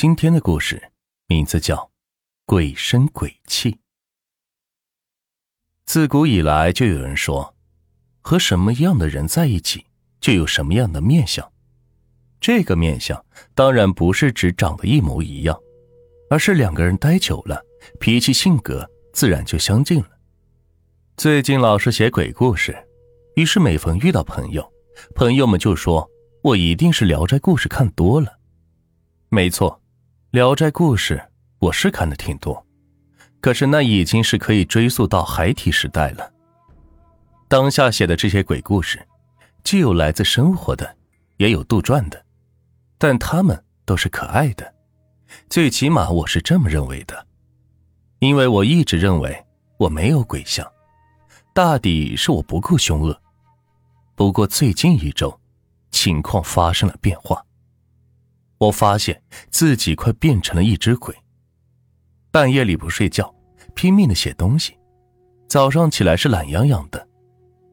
今天的故事名字叫《鬼声鬼气》。自古以来就有人说，和什么样的人在一起，就有什么样的面相。这个面相当然不是指长得一模一样，而是两个人待久了，脾气性格自然就相近了。最近老是写鬼故事，于是每逢遇到朋友，朋友们就说我一定是《聊斋故事》看多了。没错。《聊斋故事》我是看的挺多，可是那已经是可以追溯到孩提时代了。当下写的这些鬼故事，既有来自生活的，也有杜撰的，但他们都是可爱的，最起码我是这么认为的。因为我一直认为我没有鬼相，大抵是我不够凶恶。不过最近一周，情况发生了变化。我发现自己快变成了一只鬼。半夜里不睡觉，拼命的写东西，早上起来是懒洋洋的，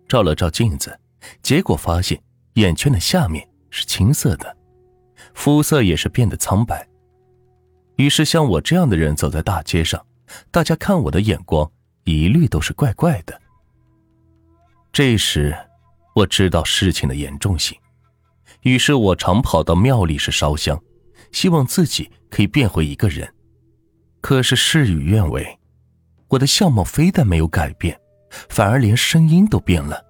照了照镜子，结果发现眼圈的下面是青色的，肤色也是变得苍白。于是像我这样的人走在大街上，大家看我的眼光一律都是怪怪的。这时，我知道事情的严重性。于是我常跑到庙里是烧香，希望自己可以变回一个人。可是事与愿违，我的相貌非但没有改变，反而连声音都变了，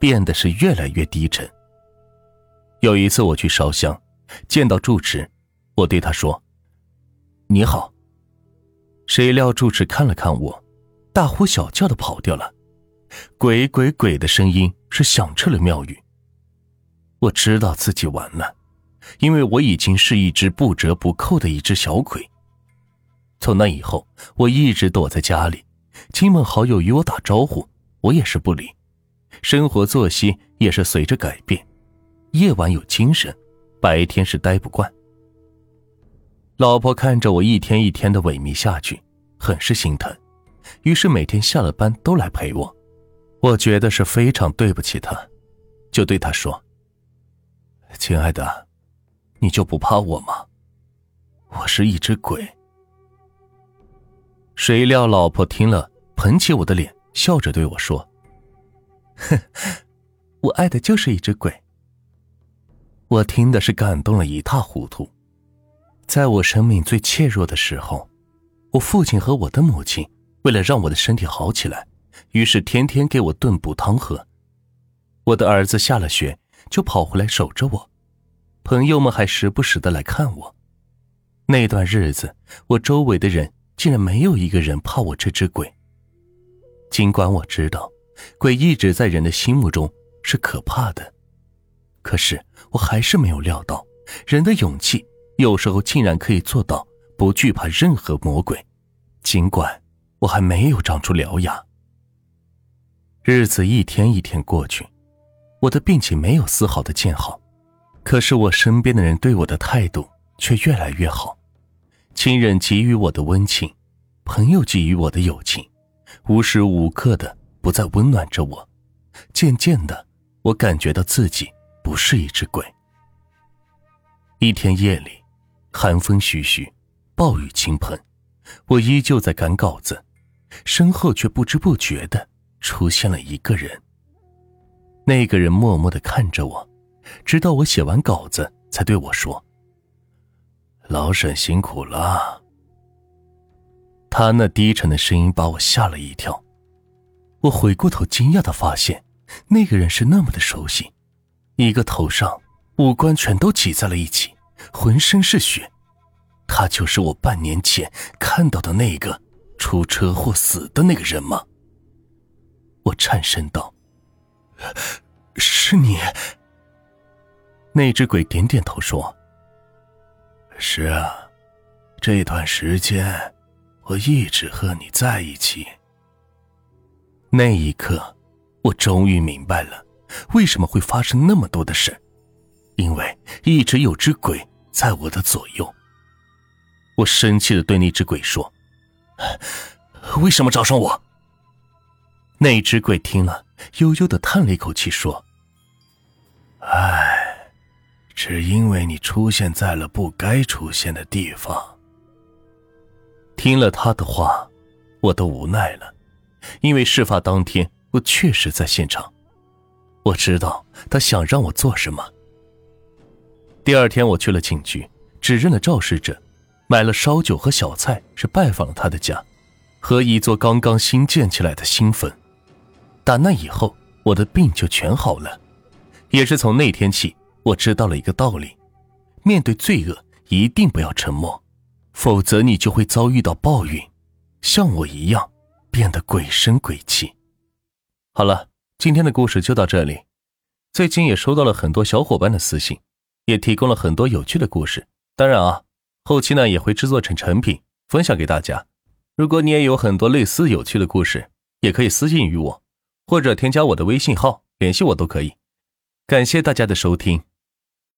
变得是越来越低沉。有一次我去烧香，见到住持，我对他说：“你好。”谁料住持看了看我，大呼小叫的跑掉了，鬼鬼鬼的声音是响彻了庙宇。我知道自己完了，因为我已经是一只不折不扣的一只小鬼。从那以后，我一直躲在家里，亲朋好友与我打招呼，我也是不理。生活作息也是随着改变，夜晚有精神，白天是待不惯。老婆看着我一天一天的萎靡下去，很是心疼，于是每天下了班都来陪我。我觉得是非常对不起她，就对她说。亲爱的，你就不怕我吗？我是一只鬼。谁料老婆听了，捧起我的脸，笑着对我说：“哼，我爱的就是一只鬼。”我听的是感动了一塌糊涂。在我生命最怯弱的时候，我父亲和我的母亲为了让我的身体好起来，于是天天给我炖补汤喝。我的儿子下了学。就跑回来守着我，朋友们还时不时的来看我。那段日子，我周围的人竟然没有一个人怕我这只鬼。尽管我知道，鬼一直在人的心目中是可怕的，可是我还是没有料到，人的勇气有时候竟然可以做到不惧怕任何魔鬼。尽管我还没有长出獠牙，日子一天一天过去。我的病情没有丝毫的见好，可是我身边的人对我的态度却越来越好，亲人给予我的温情，朋友给予我的友情，无时无刻的不再温暖着我。渐渐的，我感觉到自己不是一只鬼。一天夜里，寒风徐徐，暴雨倾盆，我依旧在赶稿子，身后却不知不觉的出现了一个人。那个人默默的看着我，直到我写完稿子，才对我说：“老沈辛苦了。”他那低沉的声音把我吓了一跳。我回过头，惊讶的发现，那个人是那么的熟悉，一个头上五官全都挤在了一起，浑身是血。他就是我半年前看到的那个出车祸死的那个人吗？我颤声道。是你。那只鬼点点头说：“是啊，这段时间我一直和你在一起。”那一刻，我终于明白了为什么会发生那么多的事，因为一直有只鬼在我的左右。我生气的对那只鬼说：“为什么找上我？”那只鬼听了，悠悠的叹了一口气，说：“唉，只因为你出现在了不该出现的地方。听了他的话，我都无奈了，因为事发当天我确实在现场，我知道他想让我做什么。第二天我去了警局，指认了肇事者，买了烧酒和小菜，是拜访了他的家，和一座刚刚新建起来的新坟。打那以后，我的病就全好了，也是从那天起，我知道了一个道理：面对罪恶，一定不要沉默。否则你就会遭遇到报应，像我一样变得鬼神鬼气。好了，今天的故事就到这里。最近也收到了很多小伙伴的私信，也提供了很多有趣的故事。当然啊，后期呢也会制作成成品分享给大家。如果你也有很多类似有趣的故事，也可以私信于我，或者添加我的微信号联系我都可以。感谢大家的收听。